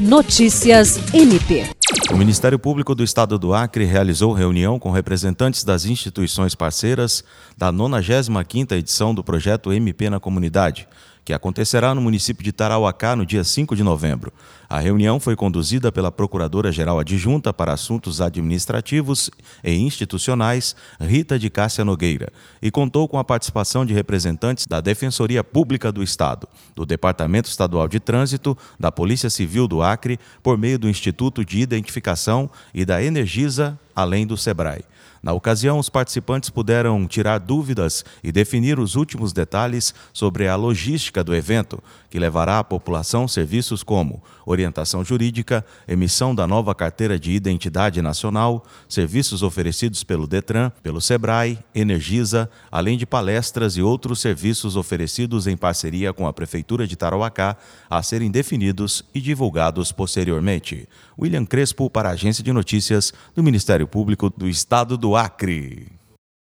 Notícias MP. O Ministério Público do Estado do Acre realizou reunião com representantes das instituições parceiras da 95ª edição do projeto MP na Comunidade, que acontecerá no município de Tarauacá no dia 5 de novembro. A reunião foi conduzida pela Procuradora-Geral Adjunta para Assuntos Administrativos e Institucionais, Rita de Cássia Nogueira, e contou com a participação de representantes da Defensoria Pública do Estado, do Departamento Estadual de Trânsito, da Polícia Civil do Acre, por meio do Instituto de Identificação e da Energisa, além do SEBRAE. Na ocasião, os participantes puderam tirar dúvidas e definir os últimos detalhes sobre a logística do evento, que levará à população serviços como orientação jurídica, emissão da nova carteira de identidade nacional, serviços oferecidos pelo Detran, pelo Sebrae, Energisa, além de palestras e outros serviços oferecidos em parceria com a Prefeitura de Tarauacá, a serem definidos e divulgados posteriormente. William Crespo para a Agência de Notícias do Ministério Público do Estado do Acre.